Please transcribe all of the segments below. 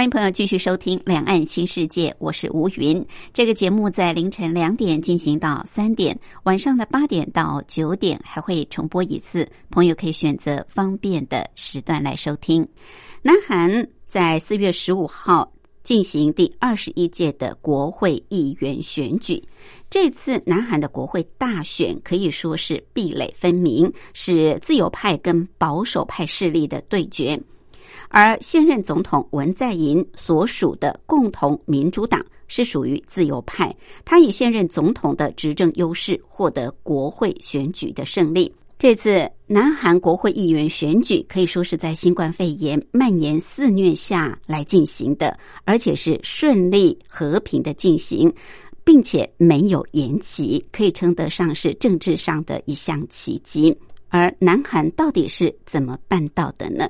欢迎朋友继续收听《两岸新世界》，我是吴云。这个节目在凌晨两点进行到三点，晚上的八点到九点还会重播一次，朋友可以选择方便的时段来收听。南韩在四月十五号进行第二十一届的国会议员选举，这次南韩的国会大选可以说是壁垒分明，是自由派跟保守派势力的对决。而现任总统文在寅所属的共同民主党是属于自由派，他以现任总统的执政优势获得国会选举的胜利。这次南韩国会议员选举可以说是在新冠肺炎蔓延肆虐下来进行的，而且是顺利和平的进行，并且没有延期，可以称得上是政治上的一项奇迹。而南韩到底是怎么办到的呢？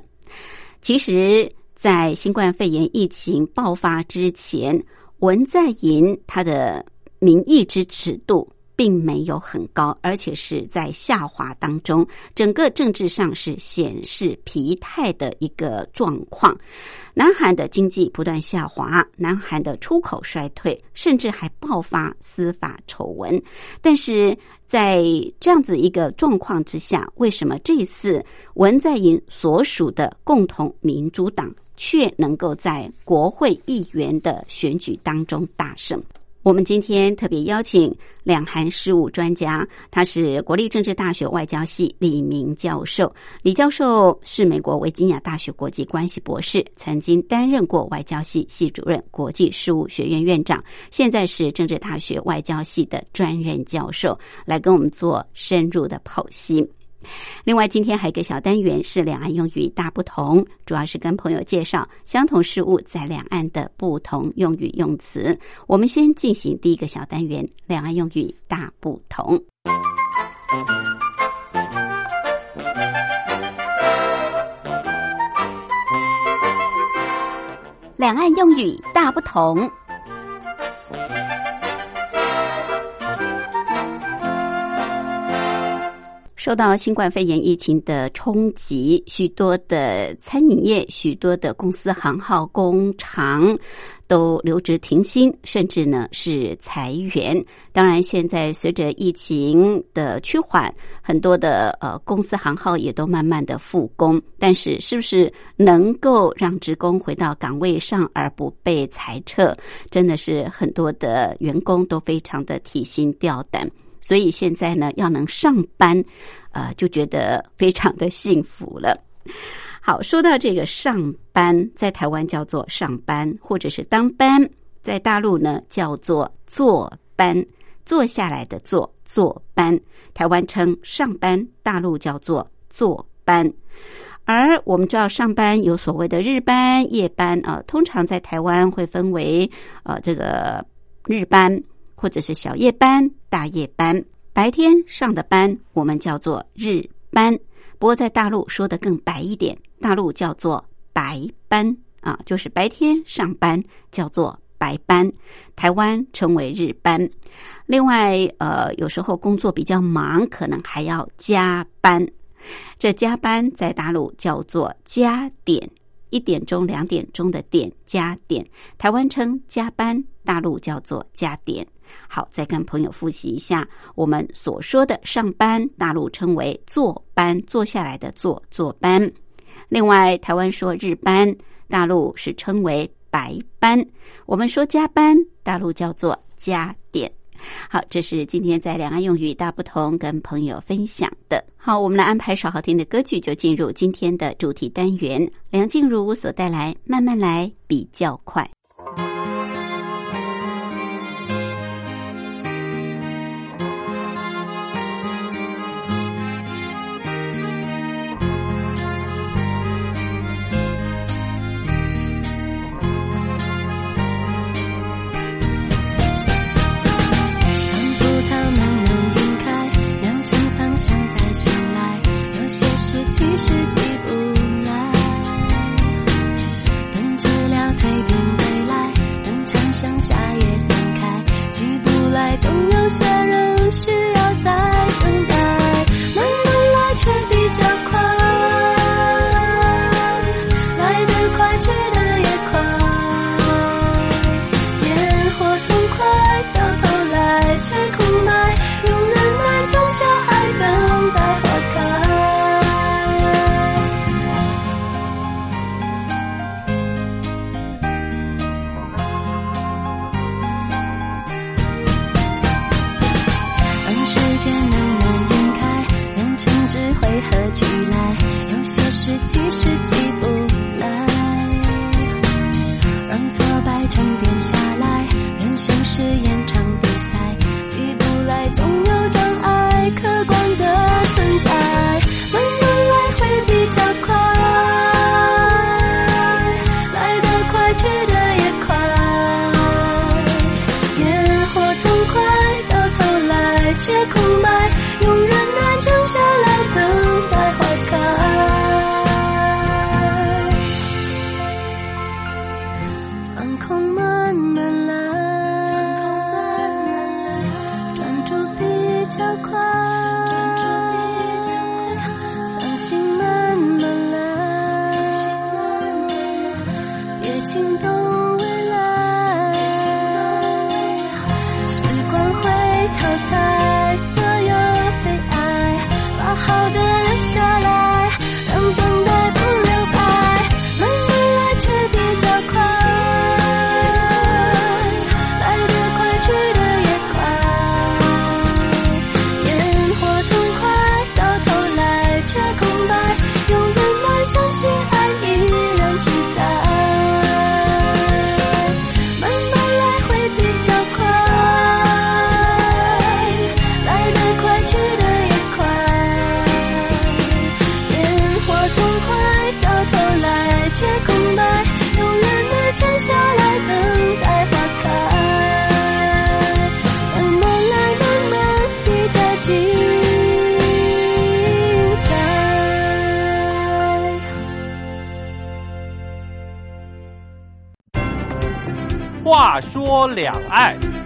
其实，在新冠肺炎疫情爆发之前，文在寅他的民意支持度并没有很高，而且是在下滑当中，整个政治上是显示疲态的一个状况。南韩的经济不断下滑，南韩的出口衰退，甚至还爆发司法丑闻。但是在这样子一个状况之下，为什么这次文在寅所属的共同民主党却能够在国会议员的选举当中大胜？我们今天特别邀请两韩事务专家，他是国立政治大学外交系李明教授。李教授是美国维吉尼亚大学国际关系博士，曾经担任过外交系系主任、国际事务学院院长，现在是政治大学外交系的专任教授，来跟我们做深入的剖析。另外，今天还有一个小单元是两岸用语大不同，主要是跟朋友介绍相同事物在两岸的不同用语用词。我们先进行第一个小单元：两岸用语大不同。两岸用语大不同。受到新冠肺炎疫情的冲击，许多的餐饮业、许多的公司行号、工厂都留职停薪，甚至呢是裁员。当然，现在随着疫情的趋缓，很多的呃公司行号也都慢慢的复工。但是，是不是能够让职工回到岗位上而不被裁撤，真的是很多的员工都非常的提心吊胆。所以现在呢，要能上班，呃，就觉得非常的幸福了。好，说到这个上班，在台湾叫做上班，或者是当班；在大陆呢，叫做坐班，坐下来的坐，坐班。台湾称上班，大陆叫做坐班。而我们知道，上班有所谓的日班、夜班啊，通常在台湾会分为呃这个日班。或者是小夜班、大夜班，白天上的班我们叫做日班。不过在大陆说的更白一点，大陆叫做白班啊，就是白天上班叫做白班。台湾称为日班。另外，呃，有时候工作比较忙，可能还要加班。这加班在大陆叫做加点。一点钟、两点钟的点加点，台湾称加班，大陆叫做加点。好，再跟朋友复习一下我们所说的上班，大陆称为坐班，坐下来的坐坐班。另外，台湾说日班，大陆是称为白班。我们说加班，大陆叫做加点。好，这是今天在两岸用语大不同跟朋友分享的。好，我们来安排首好听的歌曲，就进入今天的主题单元。梁静茹所带来《慢慢来比较快》。是起不来。等治疗蜕变归来，等长向夏夜散开，起不来，总有些人需说两岸。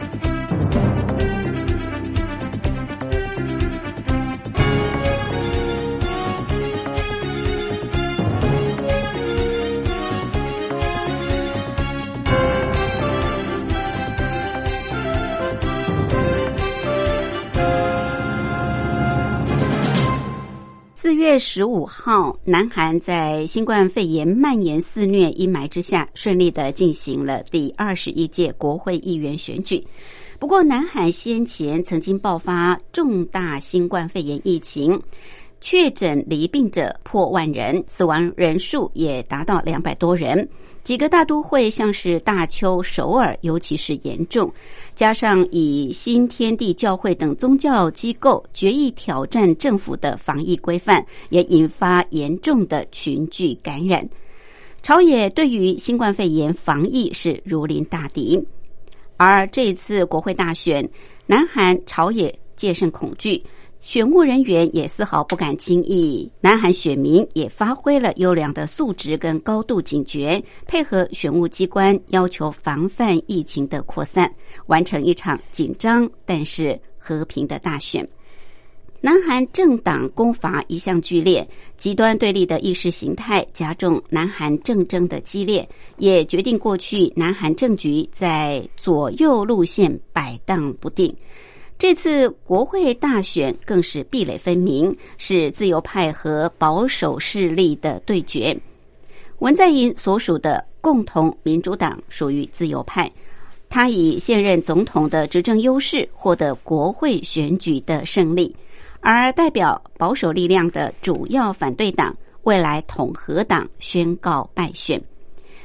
十五号，南韩在新冠肺炎蔓延肆虐阴霾之下，顺利的进行了第二十一届国会议员选举。不过，南韩先前曾经爆发重大新冠肺炎疫情，确诊离病者破万人，死亡人数也达到两百多人。几个大都会像是大邱、首尔，尤其是严重。加上以新天地教会等宗教机构决议挑战政府的防疫规范，也引发严重的群聚感染。朝野对于新冠肺炎防疫是如临大敌，而这次国会大选，南韩朝野戒慎恐惧。选务人员也丝毫不敢轻易，南韩选民也发挥了优良的素质跟高度警觉，配合选务机关要求防范疫情的扩散，完成一场紧张但是和平的大选。南韩政党攻伐一向剧烈，极端对立的意识形态加重南韩政争的激烈，也决定过去南韩政局在左右路线摆荡不定。这次国会大选更是壁垒分明，是自由派和保守势力的对决。文在寅所属的共同民主党属于自由派，他以现任总统的执政优势获得国会选举的胜利，而代表保守力量的主要反对党未来统合党宣告败选，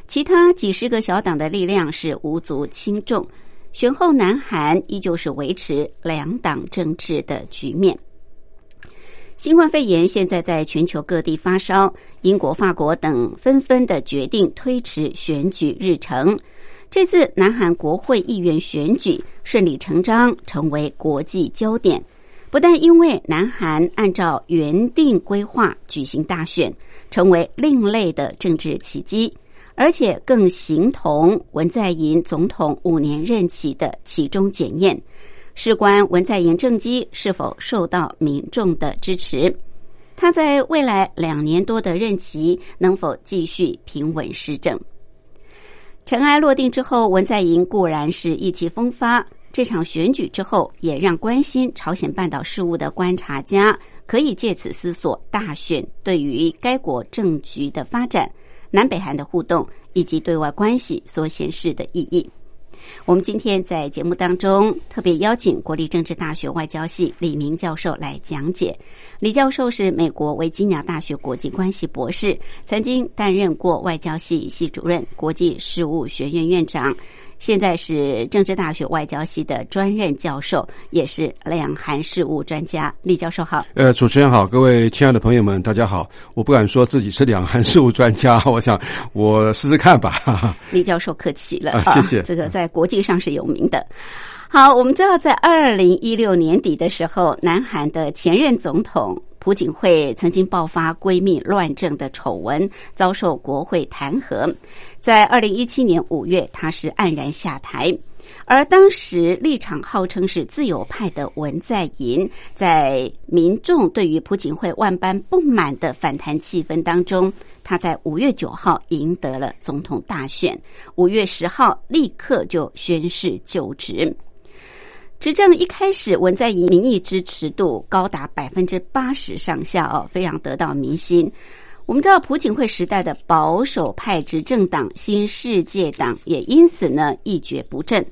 其他几十个小党的力量是无足轻重。选后，南韩依旧是维持两党政治的局面。新冠肺炎现在在全球各地发烧，英国、法国等纷纷的决定推迟选举日程。这次南韩国会议员选举顺理成章成为国际焦点。不但因为南韩按照原定规划举行大选，成为另类的政治奇迹，而且更形同文在寅总统五年任期的其中检验，事关文在寅政绩是否受到民众的支持。他在未来两年多的任期能否继续平稳施政？尘埃落定之后，文在寅固然是意气风发。这场选举之后，也让关心朝鲜半岛事务的观察家可以借此思索大选对于该国政局的发展、南北韩的互动以及对外关系所显示的意义。我们今天在节目当中特别邀请国立政治大学外交系李明教授来讲解。李教授是美国维吉尼亚大学国际关系博士，曾经担任过外交系系主任、国际事务学院院长。现在是政治大学外交系的专任教授，也是两韩事务专家。李教授好，呃，主持人好，各位亲爱的朋友们，大家好。我不敢说自己是两韩事务专家，我想我试试看吧。李教授客气了，谢谢。这个在国际上是有名的。好，我们知道在二零一六年底的时候，南韩的前任总统。朴槿惠曾经爆发闺蜜乱政的丑闻，遭受国会弹劾。在二零一七年五月，她是黯然下台。而当时立场号称是自由派的文在寅，在民众对于朴槿惠万般不满的反弹气氛当中，他在五月九号赢得了总统大选，五月十号立刻就宣誓就职。执政一开始，文在寅民意支持度高达百分之八十上下哦，非常得到民心。我们知道，朴槿惠时代的保守派执政党新世界党也因此呢一蹶不振，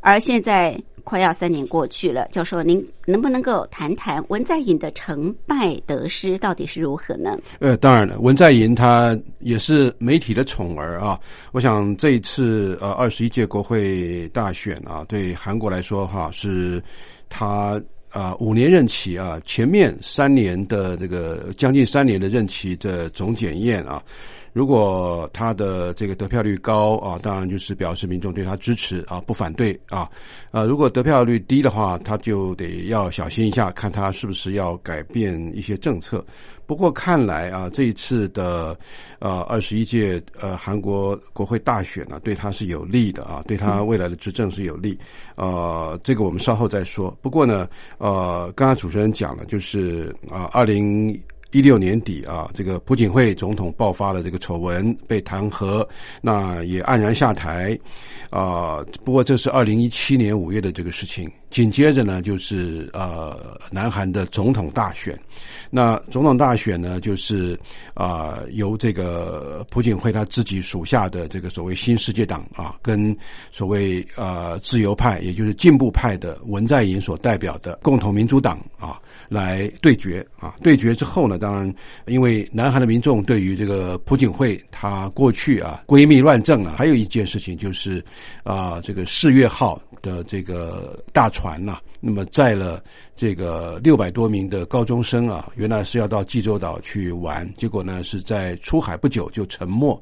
而现在。快要三年过去了，教授，您能不能够谈谈文在寅的成败得失到底是如何呢？呃，当然了，文在寅他也是媒体的宠儿啊。我想这一次呃二十一届国会大选啊，对韩国来说哈，是他啊五年任期啊前面三年的这个将近三年的任期的总检验啊。如果他的这个得票率高啊，当然就是表示民众对他支持啊，不反对啊。啊，如果得票率低的话，他就得要小心一下，看他是不是要改变一些政策。不过看来啊，这一次的呃二十一届呃韩国国会大选呢，对他是有利的啊，对他未来的执政是有利。呃，这个我们稍后再说。不过呢，呃，刚刚主持人讲了，就是啊，二零。一六年底啊，这个朴槿惠总统爆发了这个丑闻，被弹劾，那也黯然下台，啊，不过这是二零一七年五月的这个事情。紧接着呢，就是呃，南韩的总统大选。那总统大选呢，就是啊，由这个朴槿惠他自己属下的这个所谓新世界党啊，跟所谓呃自由派，也就是进步派的文在寅所代表的共同民主党啊。来对决啊！对决之后呢，当然，因为南韩的民众对于这个朴槿惠她过去啊闺蜜乱政啊，还有一件事情就是啊，这个世越号的这个大船呐，那么载了这个六百多名的高中生啊，原来是要到济州岛去玩，结果呢是在出海不久就沉没。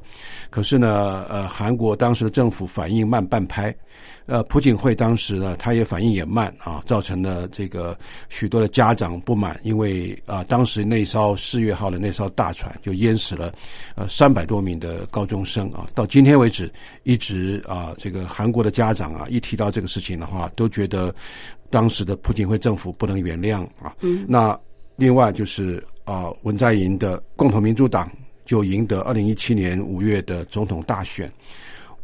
可是呢，呃，韩国当时的政府反应慢半拍。呃，朴槿惠当时呢，他也反应也慢啊，造成了这个许多的家长不满，因为啊，当时那艘四月号的那艘大船就淹死了呃三百多名的高中生啊，到今天为止，一直啊，这个韩国的家长啊，一提到这个事情的话，都觉得当时的朴槿惠政府不能原谅啊。嗯。那另外就是啊，文在寅的共同民主党就赢得二零一七年五月的总统大选。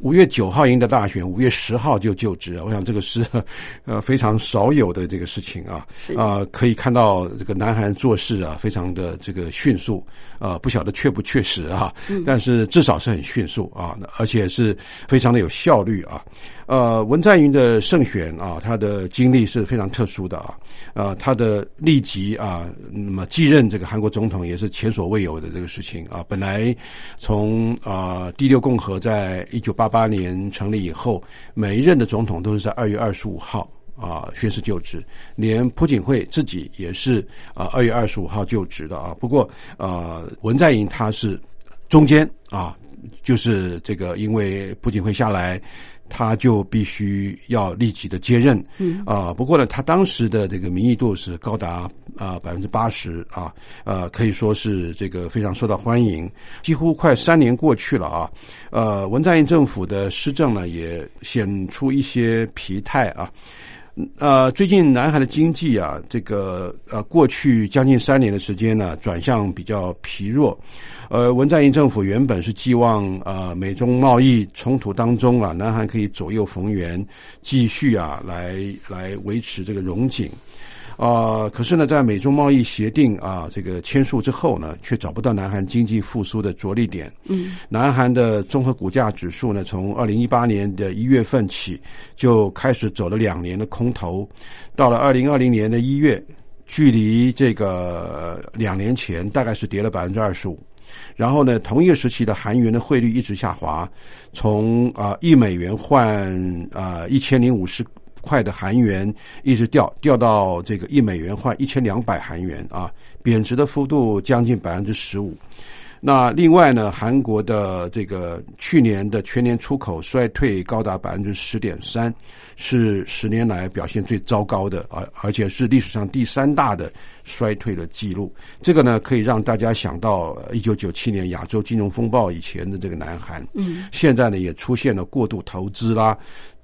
五月九号赢得大选，五月十号就就职我想这个是 呃非常少有的这个事情啊啊，可以看到这个南韩做事啊非常的这个迅速啊，不晓得确不确实啊，但是至少是很迅速啊，而且是非常的有效率啊。呃，文在寅的胜选啊，他的经历是非常特殊的啊，呃，他的立即啊，那么继任这个韩国总统也是前所未有的这个事情啊。本来从啊第六共和在一九八八年成立以后，每一任的总统都是在二月二十五号啊宣誓就职，连朴槿惠自己也是啊二月二十五号就职的啊。不过啊，文在寅他是中间啊，就是这个因为朴槿惠下来。他就必须要立即的接任。嗯啊，不过呢，他当时的这个民意度是高达啊百分之八十啊，呃，可以说是这个非常受到欢迎。几乎快三年过去了啊，呃，文在寅政府的施政呢也显出一些疲态啊。呃，最近南韩的经济啊，这个呃，过去将近三年的时间呢，转向比较疲弱。呃，文在寅政府原本是寄望呃美中贸易冲突当中啊，南韩可以左右逢源，继续啊来来维持这个融景。啊、可是呢，在美中贸易协定啊这个签署之后呢，却找不到南韩经济复苏的着力点。嗯，南韩的综合股价指数呢，从二零一八年的一月份起就开始走了两年的空头，到了二零二零年的一月，距离这个呃两年前大概是跌了百分之二十五。然后呢，同一个时期的韩元的汇率一直下滑，从啊一美元换啊一千零五十块的韩元，一直掉掉到这个一美元换一千两百韩元啊，贬值的幅度将近百分之十五。那另外呢，韩国的这个去年的全年出口衰退高达百分之十点三，是十年来表现最糟糕的，而而且是历史上第三大的衰退的记录。这个呢，可以让大家想到一九九七年亚洲金融风暴以前的这个南韩。嗯，现在呢也出现了过度投资啦、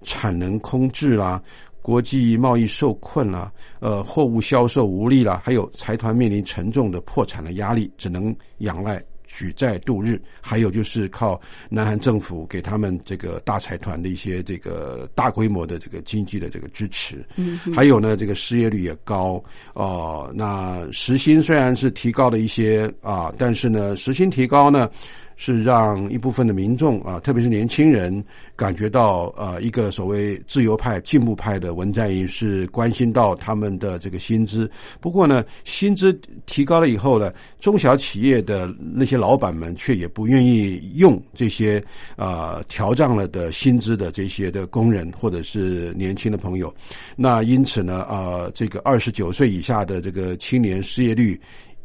产能空置啦。国际贸易受困啦，呃，货物销售无力啦，还有财团面临沉重的破产的压力，只能仰赖举债度日。还有就是靠南韩政府给他们这个大财团的一些这个大规模的这个经济的这个支持。嗯，还有呢，这个失业率也高哦、那时薪虽然是提高了一些啊，但是呢，时薪提高呢。是让一部分的民众啊，特别是年轻人，感觉到呃，一个所谓自由派、进步派的文在寅是关心到他们的这个薪资。不过呢，薪资提高了以后呢，中小企业的那些老板们却也不愿意用这些呃调涨了的薪资的这些的工人或者是年轻的朋友。那因此呢，呃，这个二十九岁以下的这个青年失业率。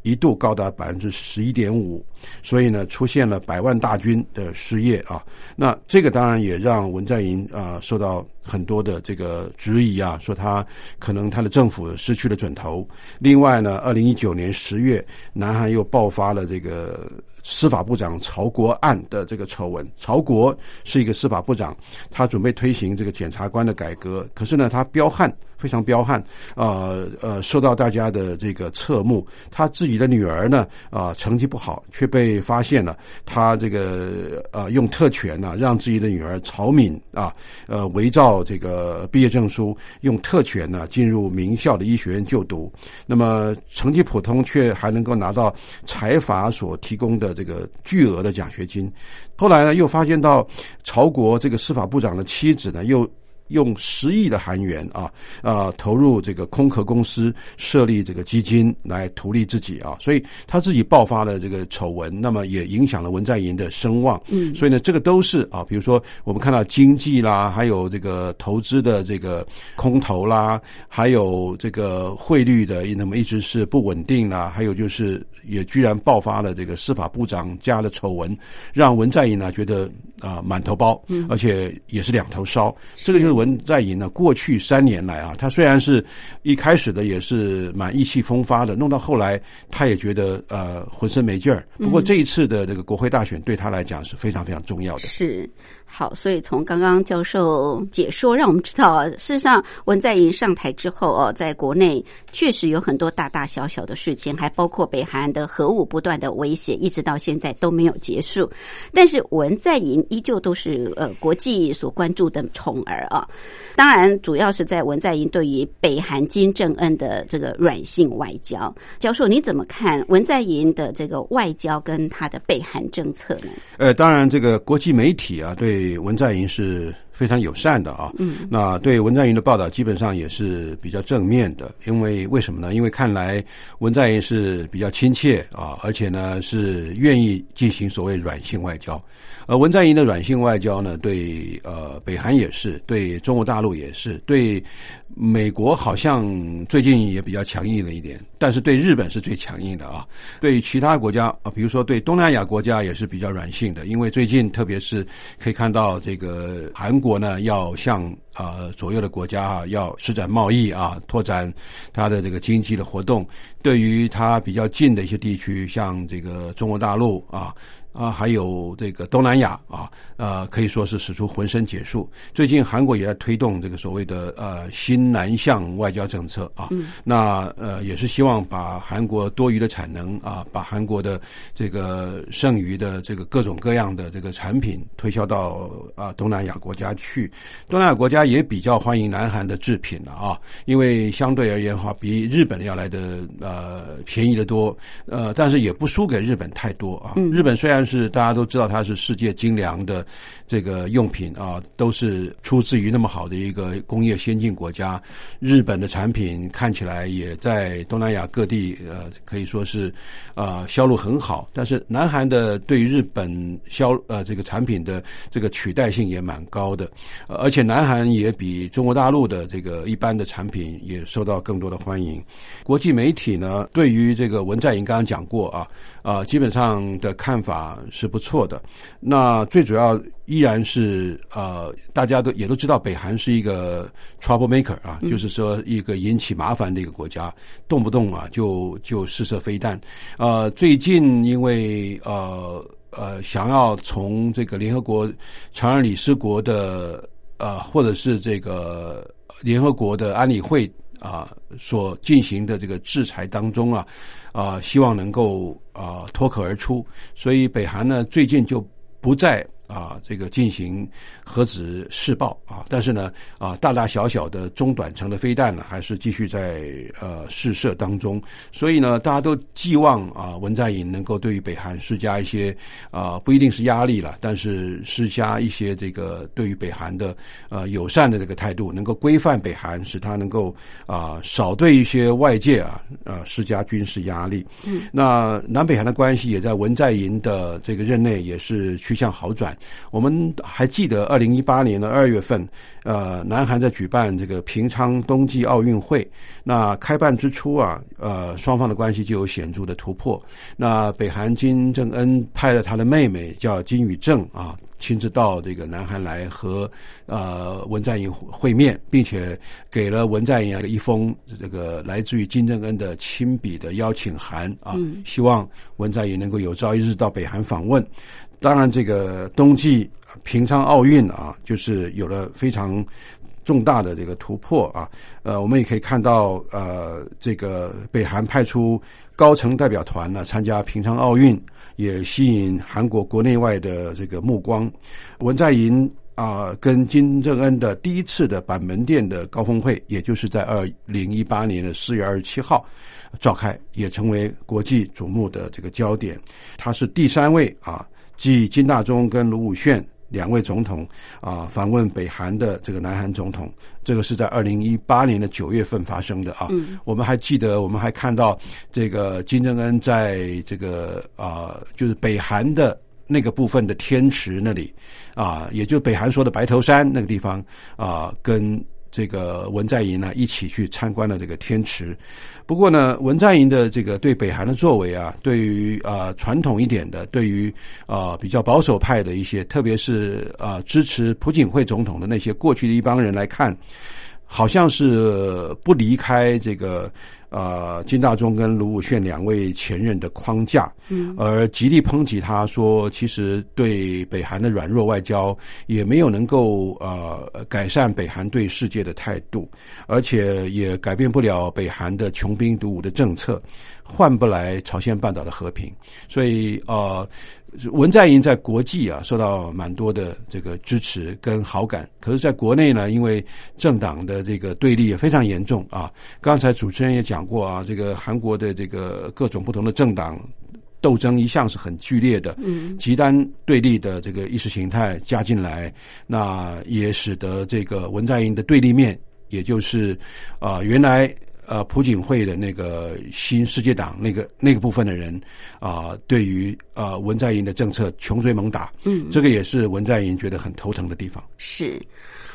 一度高达百分之十一点五，所以呢，出现了百万大军的失业啊。那这个当然也让文在寅啊、受到很多的这个质疑啊，说他可能他的政府失去了准头。另外呢，二零一九年十月，南韩又爆发了这个司法部长曹国案的这个丑闻。曹国是一个司法部长，他准备推行这个检察官的改革，可是呢，他彪悍，非常彪悍，呃呃，受到大家的这个侧目。他自己的女儿呢，啊、成绩不好，却被发现了，他这个呃用特权呢、让自己的女儿曹敏啊，呃伪造这个毕业证书，用特权呢进入名校的医学院就读。那么成绩普通，却还能够拿到财阀所提供的这个巨额的奖学金。后来呢，又发现到曹国这个司法部长的妻子呢，又用十亿的韩元啊，啊，投入这个空壳公司设立这个基金来图利自己啊，所以他自己爆发了这个丑闻，那么也影响了文在寅的声望。嗯所以呢，这个都是啊，比如说我们看到经济啦，还有这个投资的这个空头啦，还有这个汇率的那么一直是不稳定啦，还有就是也居然爆发了这个司法部长家的丑闻，让文在寅呢觉得啊、满头包，而且也是两头烧。这个就是文在寅呢过去三年来啊，他虽然是一开始的也是蛮意气风发的，弄到后来他也觉得呃浑身没劲儿。不过这一次的这个国会大选对他来讲是非常非常重要的。是好，所以从刚刚教授解说，让我们知道啊，事实上文在寅上台之后哦，在国内确实有很多大大小小的事情，还包括北韩的核武不断的威胁，一直到现在都没有结束。但是文在寅依旧都是呃国际所关注的宠儿啊。当然，主要是在文在寅对于北韩金正恩的这个软性外交。教授，你怎么看文在寅的这个外交跟他的北韩政策呢？呃，当然，这个国际媒体啊，对文在寅是非常友善的啊。嗯，那对文在寅的报道基本上也是比较正面的，因为为什么呢？因为看来文在寅是比较亲切啊，而且呢是愿意进行所谓软性外交。呃，文在寅的软性外交呢，对呃北韩也是，对中国大陆也是，对美国好像最近也比较强硬了一点，但是对日本是最强硬的啊。对其他国家啊，比如说对东南亚国家也是比较软性的，因为最近特别是可以看到这个韩国。国呢要向啊左右的国家啊要施展贸易啊，拓展它的这个经济的活动。对于它比较近的一些地区，像这个中国大陆啊。啊，还有这个东南亚啊，呃，可以说是使出浑身解数。最近韩国也在推动这个所谓的呃新南向外交政策啊，那呃也是希望把韩国多余的产能啊，把韩国的这个剩余的这个各种各样的这个产品推销到啊东南亚国家去。东南亚国家也比较欢迎南韩的制品了啊，因为相对而言的话，比日本要来的呃便宜的多，呃，但是也不输给日本太多啊。日本虽然但是大家都知道，它是世界精良的这个用品啊，都是出自于那么好的一个工业先进国家。日本的产品看起来也在东南亚各地，呃，可以说是啊销路很好。但是南韩的对日本销呃这个产品的这个取代性也蛮高的，而且南韩也比中国大陆的这个一般的产品也受到更多的欢迎。国际媒体呢，对于这个文在寅刚刚讲过啊啊，基本上的看法。是不错的，那最主要依然是呃，大家都也都知道，北韩是一个 trouble maker 啊，就是说一个引起麻烦的一个国家，动不动啊就就试射飞弹。呃，最近因为呃呃想要从这个联合国常任理事国的呃或者是这个联合国的安理会啊所进行的这个制裁当中啊。啊，希望能够啊脱口而出，所以北韩呢最近就不再。啊，这个进行核子试爆啊，但是呢，啊，大大小小的中短程的飞弹呢，还是继续在呃试射当中。所以呢，大家都寄望啊，文在寅能够对于北韩施加一些啊，不一定是压力了，但是施加一些这个对于北韩的呃友善的这个态度，能够规范北韩，使他能够啊少对一些外界啊啊施加军事压力。嗯，那南北韩的关系也在文在寅的这个任内也是趋向好转。我们还记得二零一八年的二月份，呃，南韩在举办这个平昌冬季奥运会。那开办之初啊，呃，双方的关系就有显著的突破。那北韩金正恩派了他的妹妹叫金宇正啊，亲自到这个南韩来和呃文在寅会面，并且给了文在寅一封这个来自于金正恩的亲笔的邀请函啊，希望文在寅能够有朝一日到北韩访问。当然，这个冬季平昌奥运啊，就是有了非常重大的这个突破啊。呃，我们也可以看到，呃，这个北韩派出高层代表团呢参加平昌奥运，也吸引韩国国内外的这个目光。文在寅啊，跟金正恩的第一次的板门店的高峰会，也就是在二零一八年的四月二十七号召开，也成为国际瞩目的这个焦点。他是第三位啊。继金大中跟卢武铉两位总统啊访问北韩的这个南韩总统，这个是在二零一八年的九月份发生的啊。我们还记得，我们还看到这个金正恩在这个啊，就是北韩的那个部分的天池那里啊，也就北韩说的白头山那个地方啊，跟。这个文在寅呢，一起去参观了这个天池。不过呢，文在寅的这个对北韩的作为啊，对于啊传统一点的，对于啊比较保守派的一些，特别是啊支持朴槿惠总统的那些过去的一帮人来看，好像是不离开这个。呃，金大中跟卢武铉两位前任的框架，嗯，而极力抨击他说，其实对北韩的软弱外交也没有能够呃改善北韩对世界的态度，而且也改变不了北韩的穷兵黩武的政策，换不来朝鲜半岛的和平，所以呃。文在寅在国际啊受到蛮多的这个支持跟好感，可是在国内呢，因为政党的这个对立也非常严重啊。刚才主持人也讲过啊，这个韩国的这个各种不同的政党斗争一向是很剧烈的，嗯，极端对立的这个意识形态加进来，那也使得这个文在寅的对立面，也就是啊原来。呃，朴槿惠的那个新世界党那个那个部分的人啊，对于呃文在寅的政策穷追猛打，嗯，这个也是文在寅觉得很头疼的地方。是，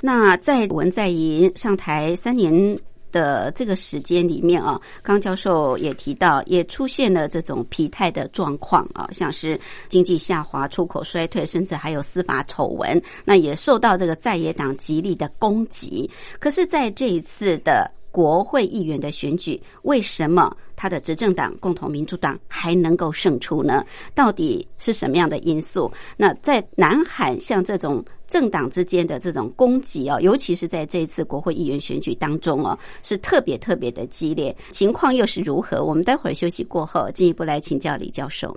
那在文在寅上台三年。的这个时间里面啊，刚教授也提到，也出现了这种疲态的状况啊，像是经济下滑、出口衰退，甚至还有司法丑闻，那也受到这个在野党极力的攻击。可是，在这一次的国会议员的选举，为什么他的执政党共同民主党还能够胜出呢？到底是什么样的因素？那在南韩像这种政党之间的这种攻击啊，尤其是在这次国会议员选举当中哦，是特别特别的激烈。情况又是如何？我们待会儿休息过后，进一步来请教李教授。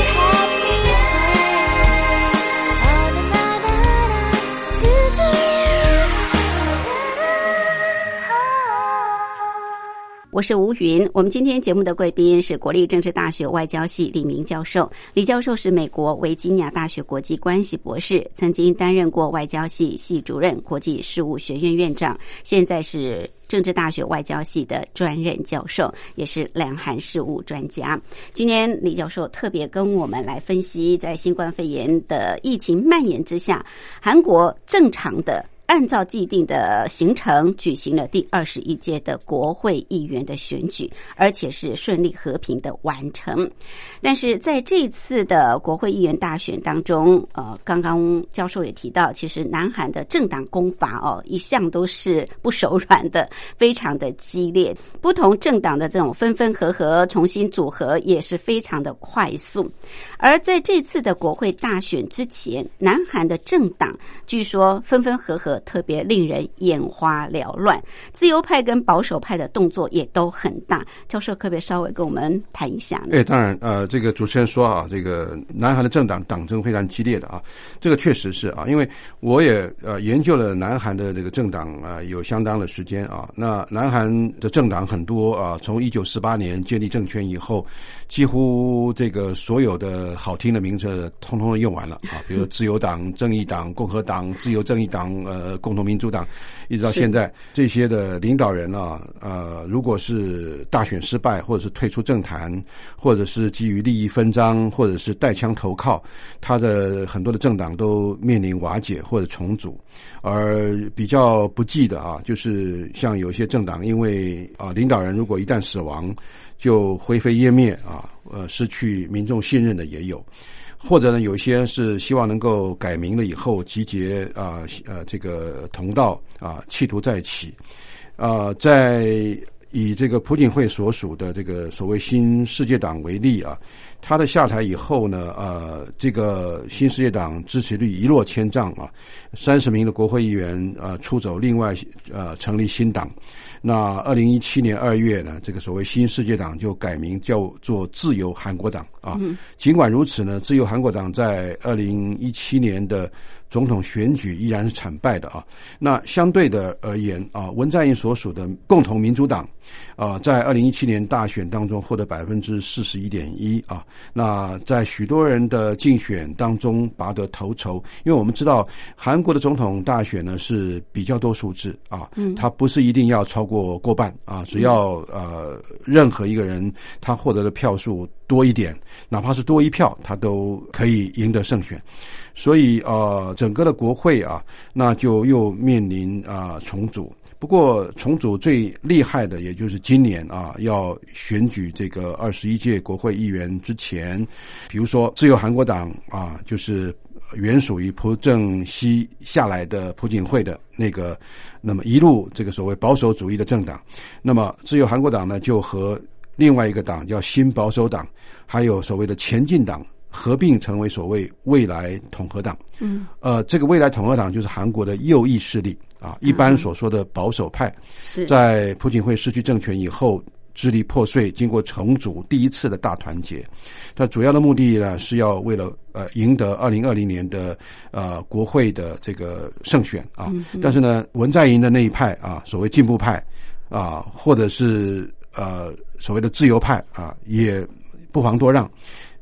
我是吴云。我们今天节目的贵宾是国立政治大学外交系李明教授。李教授是美国维吉尼亚大学国际关系博士，曾经担任过外交系系主任、国际事务学院院长，现在是政治大学外交系的专任教授，也是两韩事务专家。今天李教授特别跟我们来分析，在新冠肺炎的疫情蔓延之下，韩国正常的。按照既定的行程举行了第二十一届的国会议员的选举，而且是顺利和平的完成。但是在这次的国会议员大选当中，呃，刚刚教授也提到，其实南韩的政党攻伐哦，一向都是不手软的，非常的激烈。不同政党的这种分分合合、重新组合也是非常的快速。而在这次的国会大选之前，南韩的政党据说分分合合特别令人眼花缭乱。自由派跟保守派的动作也都很大。教授可不可以稍微跟我们谈一下呢？哎，当然，呃，这个主持人说啊，这个南韩的政党党争非常激烈的啊，这个确实是啊，因为我也呃研究了南韩的这个政党啊，有相当的时间啊。那南韩的政党很多啊，从一九四八年建立政权以后，几乎这个所有的好听的名字通通都用完了 啊，比如自由党、正义党、共和党、自由正义党、呃，共同民主党，一直到现在，这些的领导人啊，呃，如果是大选失败，或者是退出政坛，或者是基于利益分赃，或者是带枪投靠，他的很多的政党都面临瓦解或者重组。而比较不济的啊，就是像有些政党，因为啊领导人如果一旦死亡，就灰飞烟灭啊，呃，失去民众信任的也有。或者呢，有些是希望能够改名了以后集结啊呃这个同道啊，企图再起啊，在以这个朴槿惠所属的这个所谓新世界党为例啊，他的下台以后呢，呃，这个新世界党支持率一落千丈啊，三十名的国会议员啊出走，另外呃成立新党。那二零一七年二月呢，这个所谓新世界党就改名叫做自由韩国党啊。尽管如此呢，自由韩国党在二零一七年的总统选举依然是惨败的啊。那相对的而言啊，文在寅所属的共同民主党啊，在二零一七年大选当中获得百分之四十一点一啊。那在许多人的竞选当中拔得头筹，因为我们知道韩国的总统大选呢是比较多数制啊，嗯它不是一定要超。过过半啊！只要呃，任何一个人他获得的票数多一点，哪怕是多一票，他都可以赢得胜选。所以呃，整个的国会啊，那就又面临啊重组。不过重组最厉害的，也就是今年啊，要选举这个二十一届国会议员之前，比如说自由韩国党啊，就是。原属于朴正熙下来的朴槿惠的那个，那么一路这个所谓保守主义的政党，那么自由韩国党呢，就和另外一个党叫新保守党，还有所谓的前进党合并成为所谓未来统合党。嗯，呃，这个未来统合党就是韩国的右翼势力啊，一般所说的保守派，在朴槿惠失去政权以后。支离破碎，经过重组，第一次的大团结。它主要的目的呢，是要为了呃赢得二零二零年的呃国会的这个胜选啊。但是呢，文在寅的那一派啊，所谓进步派啊，或者是呃所谓的自由派啊，也不遑多让。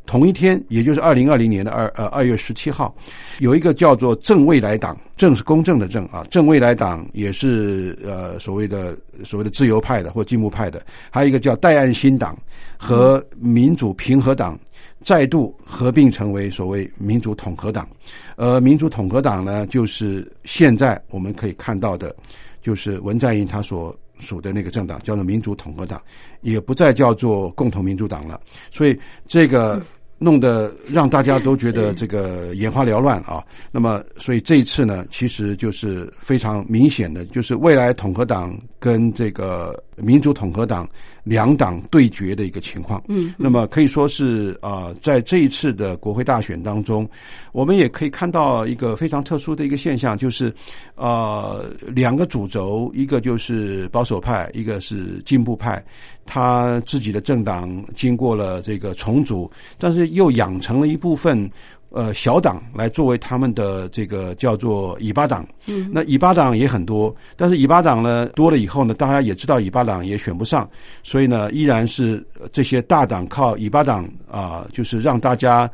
同一天，也就是二零二零年的二呃二月十七号，有一个叫做正未来党，正是公正的正啊，正未来党也是呃所谓的所谓的自由派的或进步派的，还有一个叫代岸新党和民主平和党再度合并成为所谓民主统合党，呃，民主统合党呢，就是现在我们可以看到的，就是文在寅他所属的那个政党叫做民主统合党，也不再叫做共同民主党了，所以这个。弄得让大家都觉得这个眼花缭乱啊。那么，所以这一次呢，其实就是非常明显的，就是未来统合党跟这个民主统合党两党对决的一个情况。嗯，那么可以说是啊，在这一次的国会大选当中，我们也可以看到一个非常特殊的一个现象，就是呃，两个主轴，一个就是保守派，一个是进步派。他自己的政党经过了这个重组，但是又养成了一部分呃小党来作为他们的这个叫做尾巴党。嗯，那尾巴党也很多，但是尾巴党呢多了以后呢，大家也知道尾巴党也选不上，所以呢，依然是这些大党靠尾巴党啊，就是让大家。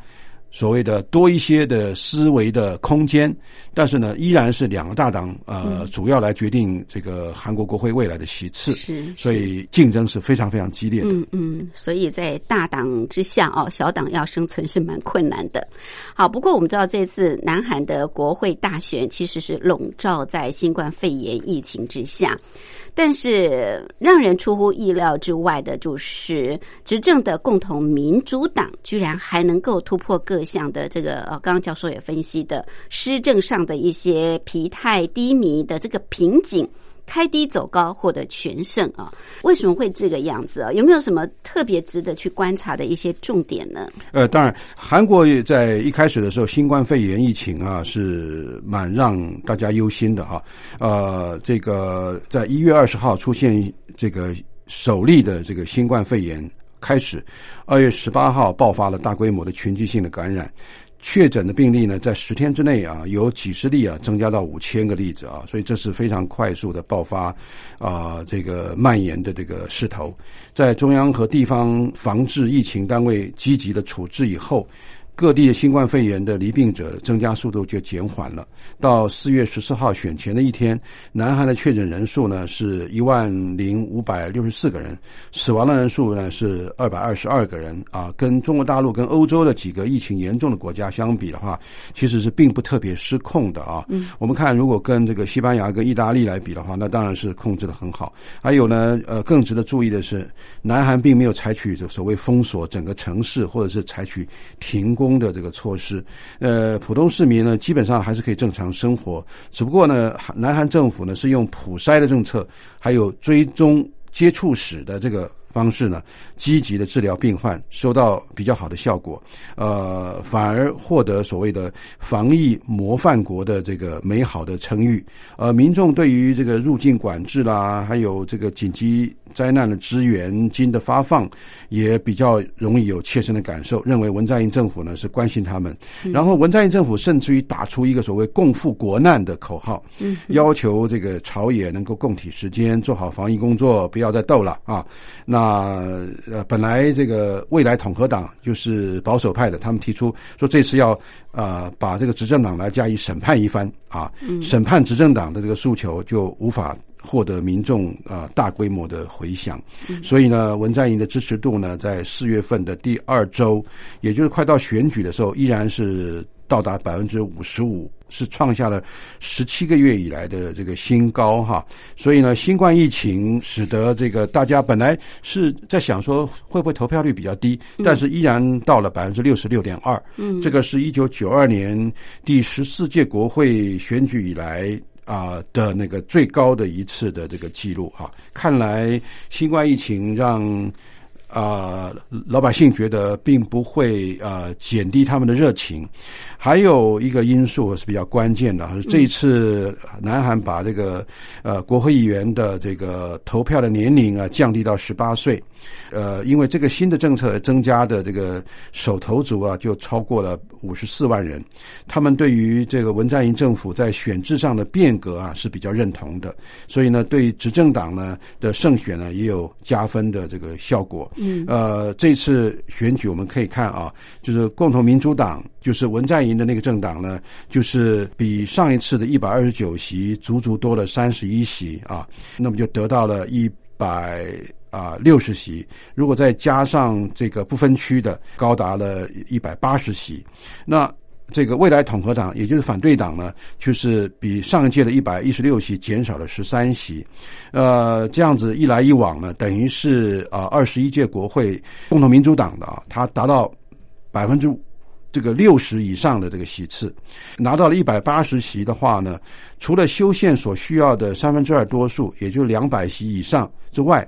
所谓的多一些的思维的空间，但是呢，依然是两个大党呃主要来决定这个韩国国会未来的席次，是，所以竞争是非常非常激烈的。嗯嗯，所以在大党之下哦，小党要生存是蛮困难的。好，不过我们知道这次南韩的国会大选其实是笼罩在新冠肺炎疫情之下。但是让人出乎意料之外的，就是执政的共同民主党居然还能够突破各各项的这个呃，刚刚教授也分析的施政上的一些疲态低迷的这个瓶颈。开低走高获得全胜啊？为什么会这个样子啊？有没有什么特别值得去观察的一些重点呢？呃，当然，韩国也在一开始的时候，新冠肺炎疫情啊是蛮让大家忧心的哈。呃，这个在一月二十号出现这个首例的这个新冠肺炎开始，二月十八号爆发了大规模的群聚性的感染。确诊的病例呢，在十天之内啊，有几十例啊，增加到五千个例子啊，所以这是非常快速的爆发啊，这个蔓延的这个势头，在中央和地方防治疫情单位积极的处置以后。各地的新冠肺炎的离病者增加速度就减缓了。到四月十四号选前的一天，南韩的确诊人数呢是一万零五百六十四个人，死亡的人数呢是二百二十二个人啊。跟中国大陆、跟欧洲的几个疫情严重的国家相比的话，其实是并不特别失控的啊。嗯，我们看如果跟这个西班牙、跟意大利来比的话，那当然是控制的很好。还有呢，呃，更值得注意的是，南韩并没有采取这所谓封锁整个城市，或者是采取停工。的这个措施，呃，普通市民呢，基本上还是可以正常生活。只不过呢，南韩政府呢是用普筛的政策，还有追踪接触史的这个方式呢，积极的治疗病患，收到比较好的效果。呃，反而获得所谓的防疫模范国的这个美好的称誉。呃，民众对于这个入境管制啦，还有这个紧急。灾难的支援金的发放也比较容易有切身的感受，认为文在寅政府呢是关心他们。然后文在寅政府甚至于打出一个所谓“共赴国难”的口号，要求这个朝野能够共体时间，做好防疫工作，不要再斗了啊。那呃，本来这个未来统合党就是保守派的，他们提出说这次要呃把这个执政党来加以审判一番啊，审判执政党的这个诉求就无法。获得民众啊大规模的回响，所以呢，文在寅的支持度呢，在四月份的第二周，也就是快到选举的时候，依然是到达百分之五十五，是创下了十七个月以来的这个新高哈。所以呢，新冠疫情使得这个大家本来是在想说会不会投票率比较低，但是依然到了百分之六十六点二。嗯，这个是一九九二年第十四届国会选举以来。啊的那个最高的一次的这个记录啊，看来新冠疫情让啊老百姓觉得并不会啊减低他们的热情。还有一个因素是比较关键的，这一次南韩把这个呃国会议员的这个投票的年龄啊降低到十八岁。呃，因为这个新的政策增加的这个手头族啊，就超过了五十四万人。他们对于这个文在寅政府在选制上的变革啊是比较认同的，所以呢，对执政党呢的胜选呢也有加分的这个效果。嗯，呃，这次选举我们可以看啊，就是共同民主党，就是文在寅的那个政党呢，就是比上一次的一百二十九席足足多了三十一席啊，那么就得到了一百。啊，六十席，如果再加上这个不分区的，高达了一百八十席。那这个未来统合党，也就是反对党呢，就是比上一届的一百一十六席减少了十三席。呃，这样子一来一往呢，等于是啊，二十一届国会共同民主党的啊，它达到百分之这个六十以上的这个席次，拿到了一百八十席的话呢，除了修宪所需要的三分之二多数，也就两百席以上之外。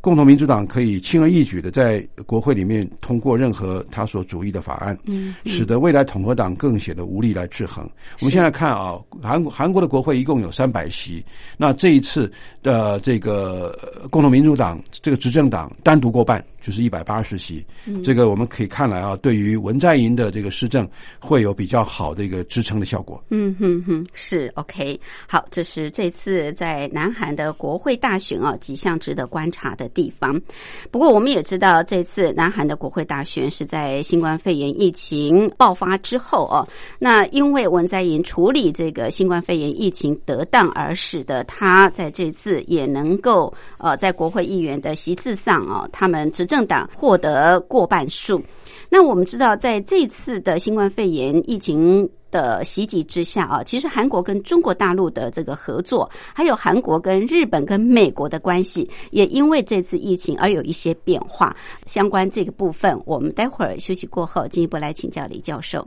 共同民主党可以轻而易举的在国会里面通过任何他所主义的法案，嗯，使得未来统合党更显得无力来制衡。我们现在看啊，韩韩国的国会一共有三百席，那这一次的这个共同民主党这个执政党单独过半。就是一百八十席，这个我们可以看来啊，对于文在寅的这个施政会有比较好的一个支撑的效果。嗯哼哼，是 OK。好，这是这次在南韩的国会大选啊，几项值得观察的地方。不过我们也知道，这次南韩的国会大选是在新冠肺炎疫情爆发之后啊。那因为文在寅处理这个新冠肺炎疫情得当，而使得他在这次也能够呃，在国会议员的席次上啊，他们执政。政党获得过半数。那我们知道，在这次的新冠肺炎疫情的袭击之下啊，其实韩国跟中国大陆的这个合作，还有韩国跟日本跟美国的关系，也因为这次疫情而有一些变化。相关这个部分，我们待会儿休息过后进一步来请教李教授。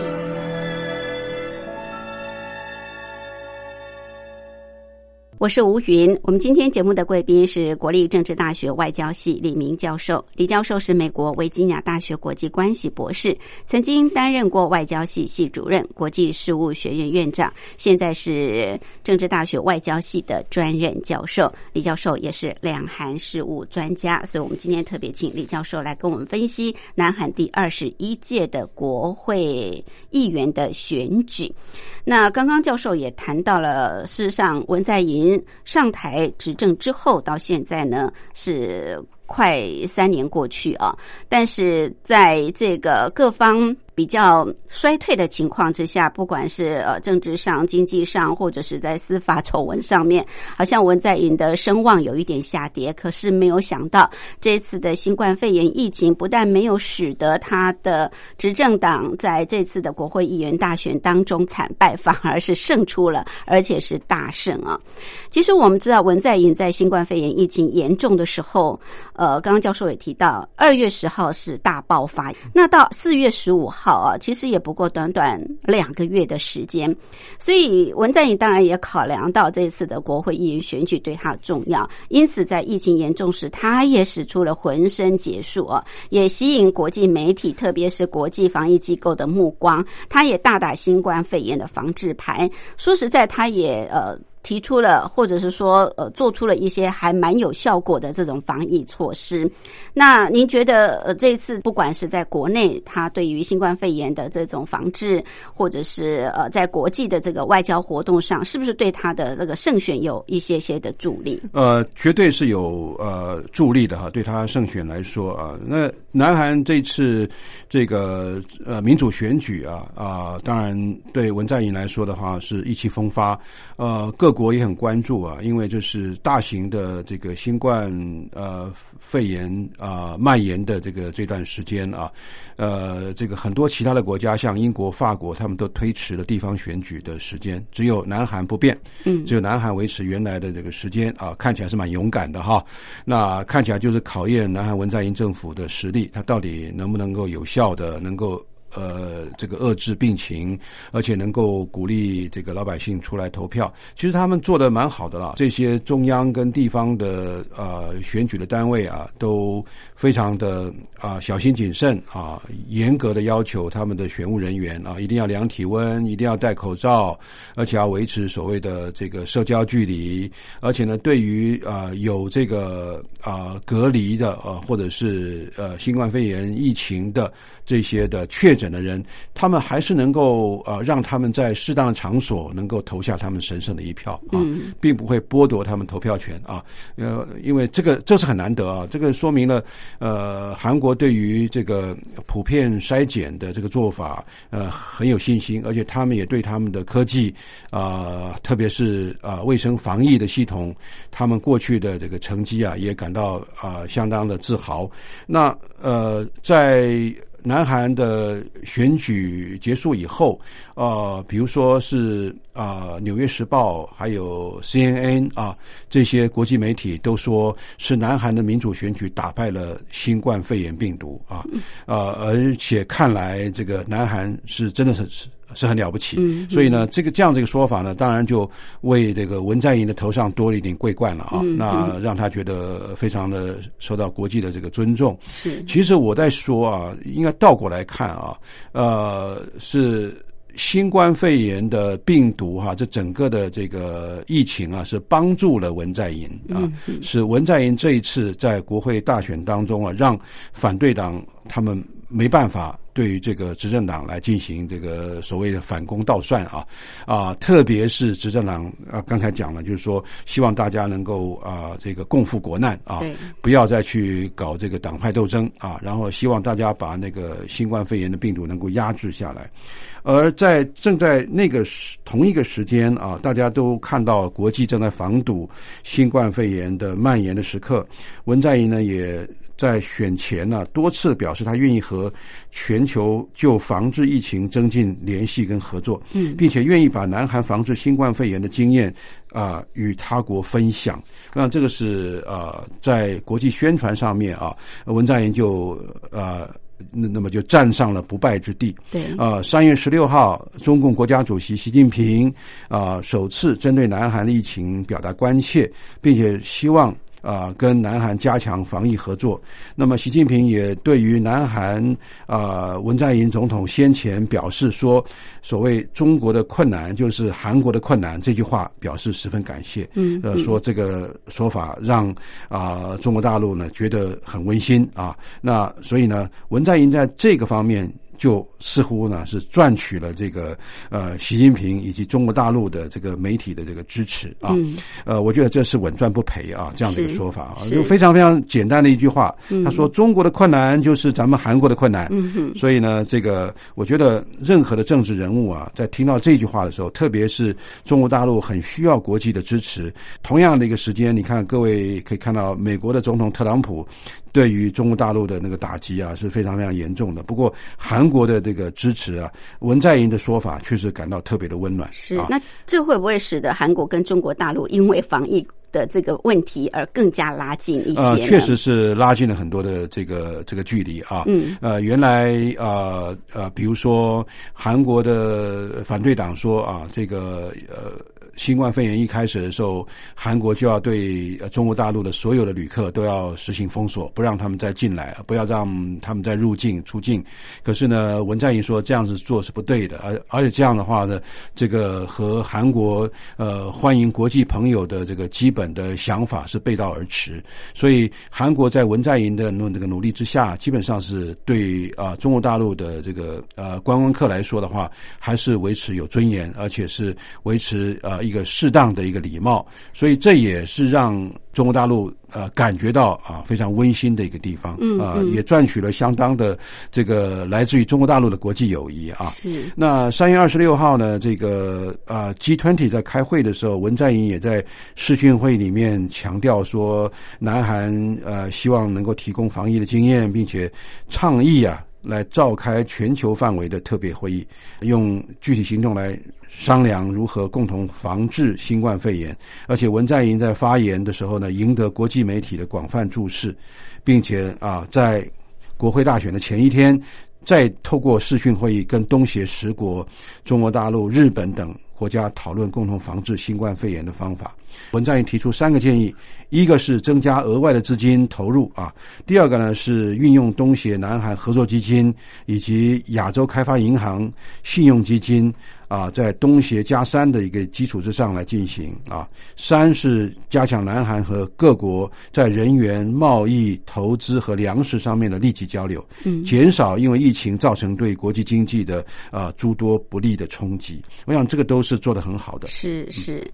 我是吴云。我们今天节目的贵宾是国立政治大学外交系李明教授。李教授是美国维吉尼亚大学国际关系博士，曾经担任过外交系系主任、国际事务学院院长，现在是政治大学外交系的专任教授。李教授也是两韩事务专家，所以我们今天特别请李教授来跟我们分析南韩第二十一届的国会议员的选举。那刚刚教授也谈到了，事实上文在寅。上台执政之后，到现在呢是快三年过去啊，但是在这个各方。比较衰退的情况之下，不管是呃政治上、经济上，或者是在司法丑闻上面，好像文在寅的声望有一点下跌。可是没有想到，这次的新冠肺炎疫情不但没有使得他的执政党在这次的国会议员大选当中惨败，反而是胜出了，而且是大胜啊！其实我们知道，文在寅在新冠肺炎疫情严重的时候，呃，刚刚教授也提到，二月十号是大爆发，那到四月十五号。好啊，其实也不过短短两个月的时间，所以文在寅当然也考量到这次的国会议员选举对他重要，因此在疫情严重时，他也使出了浑身解数啊，也吸引国际媒体，特别是国际防疫机构的目光，他也大打新冠肺炎的防治牌。说实在，他也呃。提出了，或者是说，呃，做出了一些还蛮有效果的这种防疫措施。那您觉得，呃，这次不管是在国内，他对于新冠肺炎的这种防治，或者是呃，在国际的这个外交活动上，是不是对他的这个胜选有一些些的助力？呃，绝对是有呃助力的哈，对他胜选来说啊，那南韩这次这个呃民主选举啊啊，当然对文在寅来说的话是意气风发，呃各。国也很关注啊，因为就是大型的这个新冠呃肺炎啊蔓延的这个这段时间啊，呃，这个很多其他的国家像英国、法国，他们都推迟了地方选举的时间，只有南韩不变，嗯，只有南韩维持原来的这个时间啊，看起来是蛮勇敢的哈。那看起来就是考验南韩文在寅政府的实力，他到底能不能够有效的能够。呃，这个遏制病情，而且能够鼓励这个老百姓出来投票，其实他们做的蛮好的啦。这些中央跟地方的呃选举的单位啊，都非常的啊小心谨慎啊，严格的要求他们的选务人员啊，一定要量体温，一定要戴口罩，而且要维持所谓的这个社交距离。而且呢，对于啊有这个啊隔离的啊，或者是呃新冠肺炎疫情的这些的确。诊的人，他们还是能够呃让他们在适当的场所能够投下他们神圣的一票啊，并不会剥夺他们投票权啊。呃，因为这个这是很难得啊，这个说明了呃韩国对于这个普遍筛检的这个做法呃很有信心，而且他们也对他们的科技啊，特别是啊卫生防疫的系统，他们过去的这个成绩啊也感到啊相当的自豪。那呃在。南韩的选举结束以后，呃，比如说是啊，《纽约时报》还有 CNN 啊，这些国际媒体都说是南韩的民主选举打败了新冠肺炎病毒啊，呃，而且看来这个南韩是真的是是。很了不起，所以呢，这个这样这个说法呢，当然就为这个文在寅的头上多了一顶桂冠了啊，那让他觉得非常的受到国际的这个尊重。是，其实我在说啊，应该倒过来看啊，呃，是新冠肺炎的病毒哈，这整个的这个疫情啊，是帮助了文在寅啊，是文在寅这一次在国会大选当中啊，让反对党他们。没办法对于这个执政党来进行这个所谓的反攻倒算啊啊，特别是执政党啊，刚才讲了，就是说希望大家能够啊这个共赴国难啊，不要再去搞这个党派斗争啊，然后希望大家把那个新冠肺炎的病毒能够压制下来。而在正在那个时同一个时间啊，大家都看到国际正在防堵新冠肺炎的蔓延的时刻，文在寅呢也在选前呢多次表示他愿意和全球就防治疫情增进联系跟合作，嗯并且愿意把南韩防治新冠肺炎的经验啊、与他国分享。那这个是呃在国际宣传上面啊，文在寅就呃。那那么就站上了不败之地。对，呃，三月十六号，中共国家主席习近平啊、首次针对南韩的疫情表达关切，并且希望啊、跟南韩加强防疫合作。那么，习近平也对于南韩啊、文在寅总统先前表示说，所谓中国的困难就是韩国的困难这句话表示十分感谢。嗯呃，说这个说法让啊、中国大陆呢觉得很温馨啊。那所以呢，文在寅在这个方面。就似乎呢是赚取了这个呃习近平以及中国大陆的这个媒体的这个支持啊，嗯。呃，我觉得这是稳赚不赔啊这样的一个说法啊，是。就非常非常简单的一句话，嗯。他说中国的困难就是咱们韩国的困难，所以呢，这个我觉得任何的政治人物啊，在听到这句话的时候，特别是中国大陆很需要国际的支持。同样的一个时间，你看各位可以看到，美国的总统特朗普对于中国大陆的那个打击啊是非常非常严重的。不过韩国的这个支持啊，文在寅的说法确实感到特别的温暖。啊，是那这会不会使得韩国跟中国大陆因为防疫的这个问题而更加拉近一些呃，确实是拉近了很多的这个这个距离啊。嗯，呃，原来呃呃，比如说韩国的反对党说啊，这个呃。新冠肺炎一开始的时候，韩国就要对中国大陆的所有的旅客都要实行封锁，不让他们再进来，不要让他们再入境出境。可是呢，文在寅说这样子做是不对的，而而且这样的话呢，这个和韩国呃欢迎国际朋友的这个基本的想法是背道而驰。所以韩国在文在寅的努这个努力之下，基本上是对啊、中国大陆的这个呃观光客来说的话，还是维持有尊严，而且是维持呃一个适当的一个礼貌。所以这也是让中国大陆呃感觉到啊非常温馨的一个地方，嗯啊、嗯也赚取了相当的这个来自于中国大陆的国际友谊啊。是那三月二十六号呢，这个呃 G20 在开会的时候，文在寅也在视讯会里面强调说，南韩呃希望能够提供防疫的经验，并且倡议啊来召开全球范围的特别会议，用具体行动来商量如何共同防治新冠肺炎。而且文在寅在发言的时候呢，赢得国际媒体的广泛注视，并且啊在国会大选的前一天，再透过视讯会议跟东协十国、中国大陆、日本等国家讨论共同防治新冠肺炎的方法。文在寅提出三个建议：一个是增加额外的资金投入啊；第二个呢是运用东协、南海合作基金以及亚洲开发银行信用基金啊，在东协加三的一个基础之上来进行啊；三是加强南韩和各国在人员、贸易、投资和粮食上面的立即交流，嗯减少因为疫情造成对国际经济的啊诸多不利的冲击。我想这个都是做得很好的。是是。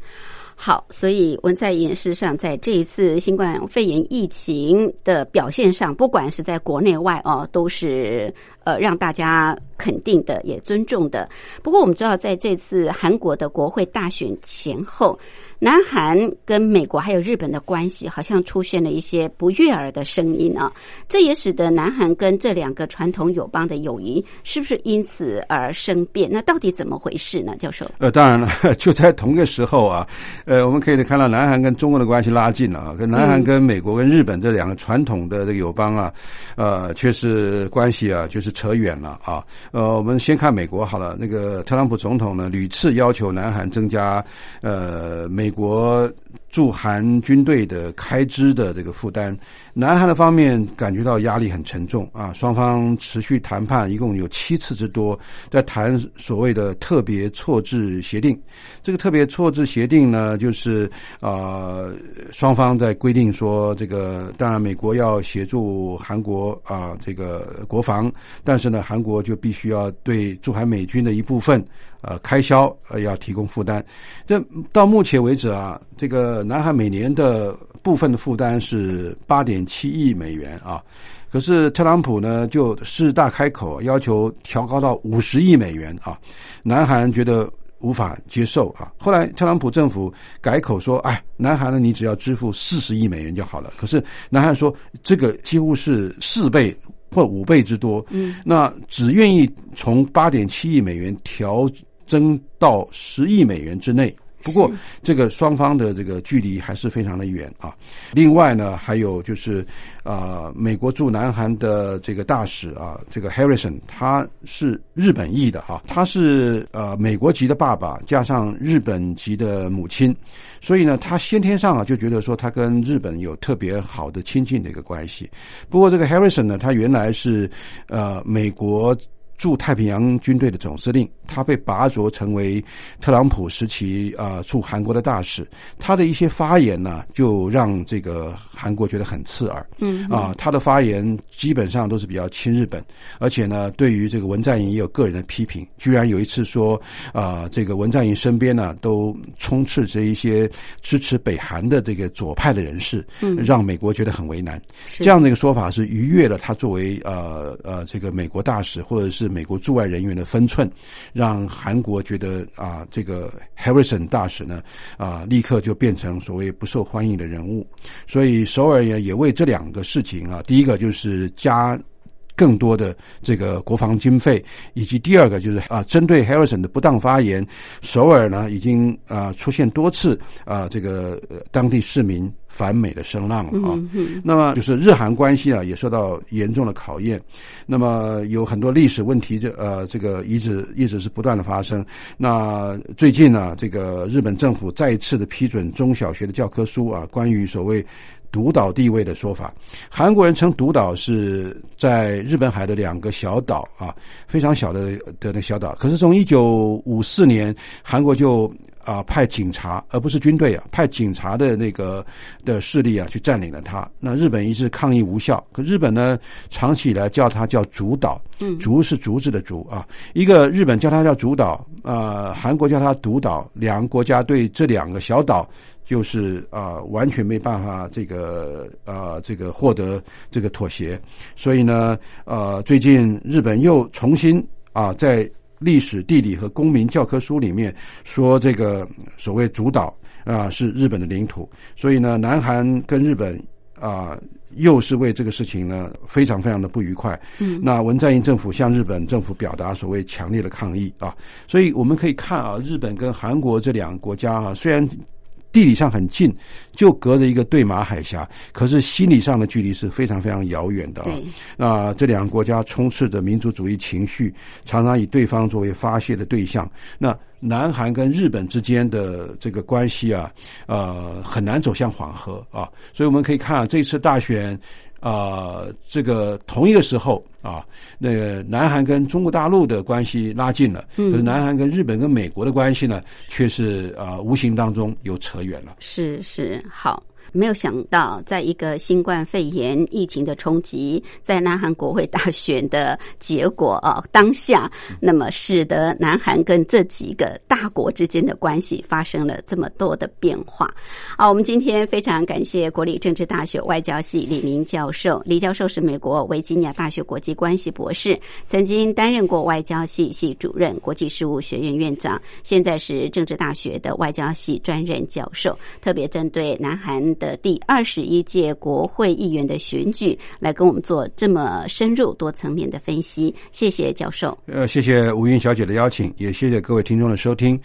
好，所以文在寅事实上在这一次新冠肺炎疫情的表现上，不管是在国内外哦，都是呃让大家肯定的，也尊重的。不过我们知道，在这次韩国的国会大选前后，南韩跟美国还有日本的关系好像出现了一些不悦耳的声音啊，这也使得南韩跟这两个传统友邦的友谊是不是因此而生变？那到底怎么回事呢，教授？呃，当然了，就在同个时候啊，呃，我们可以看到南韩跟中国的关系拉近了啊，跟南韩跟美国跟日本这两个传统的这个友邦啊，呃，却是关系啊，就是扯远了啊。呃，我们先看美国好了，那个特朗普总统呢，屡次要求南韩增加呃美美国驻韩军队的开支的这个负担，南韩的方面感觉到压力很沉重啊。双方持续谈判，一共有七次之多，在谈所谓的特别错置协定。这个特别错置协定呢，就是啊，双方在规定说，这个当然美国要协助韩国啊，这个国防，但是呢，韩国就必须要对驻韩美军的一部分。呃，开销呃要提供负担，这到目前为止啊，这个南韩每年的部分的负担是八点七亿美元啊，可是特朗普呢就势大开口，要求调高到五十亿美元啊，南韩觉得无法接受啊，后来特朗普政府改口说，哎，南韩呢你只要支付四十亿美元就好了，可是南韩说这个几乎是四倍。或五倍之多，嗯，那只愿意从八点七亿美元调增到十亿美元之内。不过，这个双方的这个距离还是非常的远啊。另外呢，还有就是，呃，美国驻南韩的这个大使啊，这个 Harrison，他是日本裔的哈，他是呃美国籍的爸爸加上日本籍的母亲，所以呢，他先天上啊就觉得说他跟日本有特别好的亲近的一个关系。不过，这个 Harrison 呢，他原来是呃美国。驻太平洋军队的总司令，他被拔擢成为特朗普时期啊驻韩国的大使。他的一些发言呢，就让这个韩国觉得很刺耳。嗯啊，他的发言基本上都是比较亲日本，而且呢，对于这个文在寅也有个人的批评。居然有一次说啊，这个文在寅身边呢都充斥着一些支持北韩的这个左派的人士，嗯，让美国觉得很为难。这样的一个说法是逾越了他作为呃呃这个美国大使或者是。美国驻外人员的分寸，让韩国觉得啊，这个 Harrison 大使呢啊，立刻就变成所谓不受欢迎的人物。所以首尔也也为这两个事情啊，第一个就是加。更多的这个国防经费，以及第二个就是啊，针对 Harrison 的不当发言，首尔呢已经啊出现多次啊这个当地市民反美的声浪了啊。那么就是日韩关系啊也受到严重的考验。那么有很多历史问题，这呃这个一直一直是不断的发生。那最近呢，这个日本政府再次的批准中小学的教科书啊，关于所谓。独岛地位的说法，韩国人称独岛是在日本海的两个小岛啊，非常小的的那小岛。可是从一九五四年，韩国就啊派警察，而不是军队啊，派警察的那个的势力啊去占领了它。那日本一直抗议无效，可日本呢长期以来叫它叫主岛，嗯，竹是竹子的竹啊，一个日本叫它叫主岛，啊，韩国叫它独岛，两个国家对这两个小岛。就是啊，完全没办法这个啊，这个获得这个妥协，所以呢，呃，最近日本又重新啊，在历史、地理和公民教科书里面说这个所谓主岛啊是日本的领土，所以呢，南韩跟日本啊又是为这个事情呢非常非常的不愉快。嗯，那文在寅政府向日本政府表达所谓强烈的抗议啊，所以我们可以看啊，日本跟韩国这两个国家啊，虽然。地理上很近，就隔着一个对马海峡，可是心理上的距离是非常非常遥远的啊！那这两个国家充斥着民族主义情绪，常常以对方作为发泄的对象。那南韩跟日本之间的这个关系啊，呃，很难走向缓和啊！所以我们可以看这次大选。啊，这个同一个时候啊，那个南韩跟中国大陆的关系拉近了，可是南韩跟日本跟美国的关系呢，却是啊无形当中又扯远了。是是，好。没有想到，在一个新冠肺炎疫情的冲击，在南韩国会大选的结果啊当下，那么使得南韩跟这几个大国之间的关系发生了这么多的变化。好，我们今天非常感谢国立政治大学外交系李明教授。李教授是美国维吉尼亚大学国际关系博士，曾经担任过外交系系主任、国际事务学院院长，现在是政治大学的外交系专任教授，特别针对南韩。的第二十一届国会议员的选举，来跟我们做这么深入多层面的分析。谢谢教授。呃，谢谢吴云小姐的邀请，也谢谢各位听众的收听。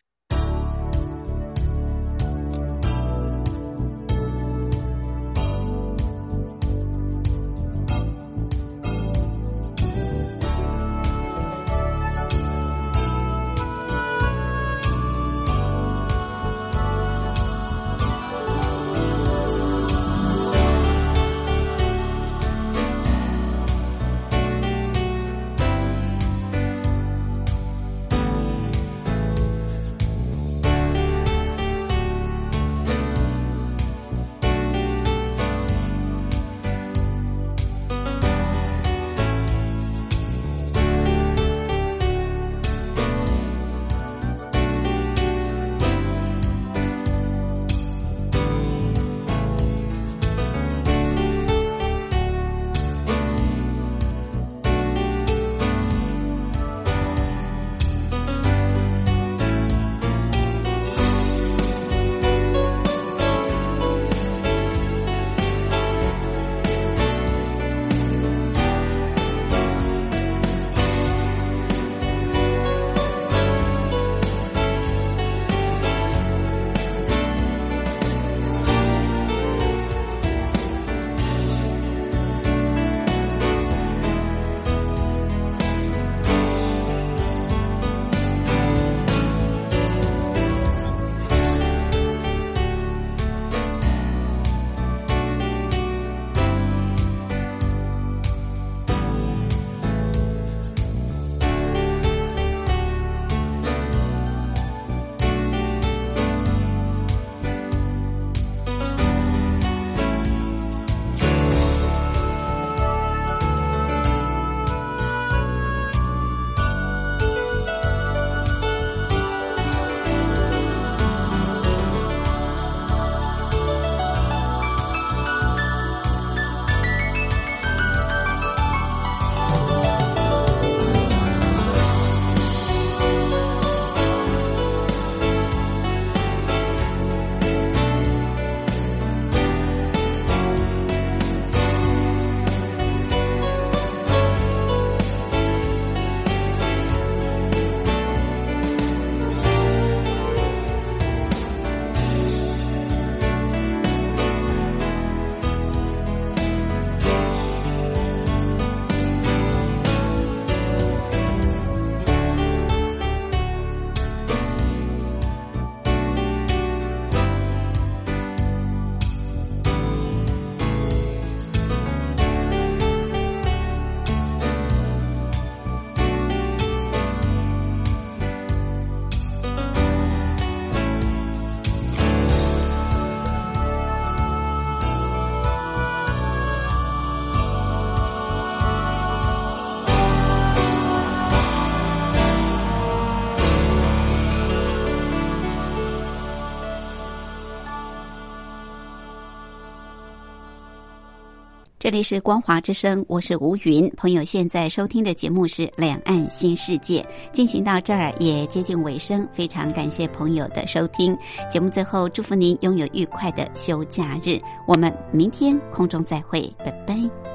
里是光华之声，我是吴云。朋友现在收听的节目是《两岸新世界》，进行到这儿也接近尾声，非常感谢朋友的收听。节目最后祝福您拥有愉快的休假日，我们明天空中再会，拜拜。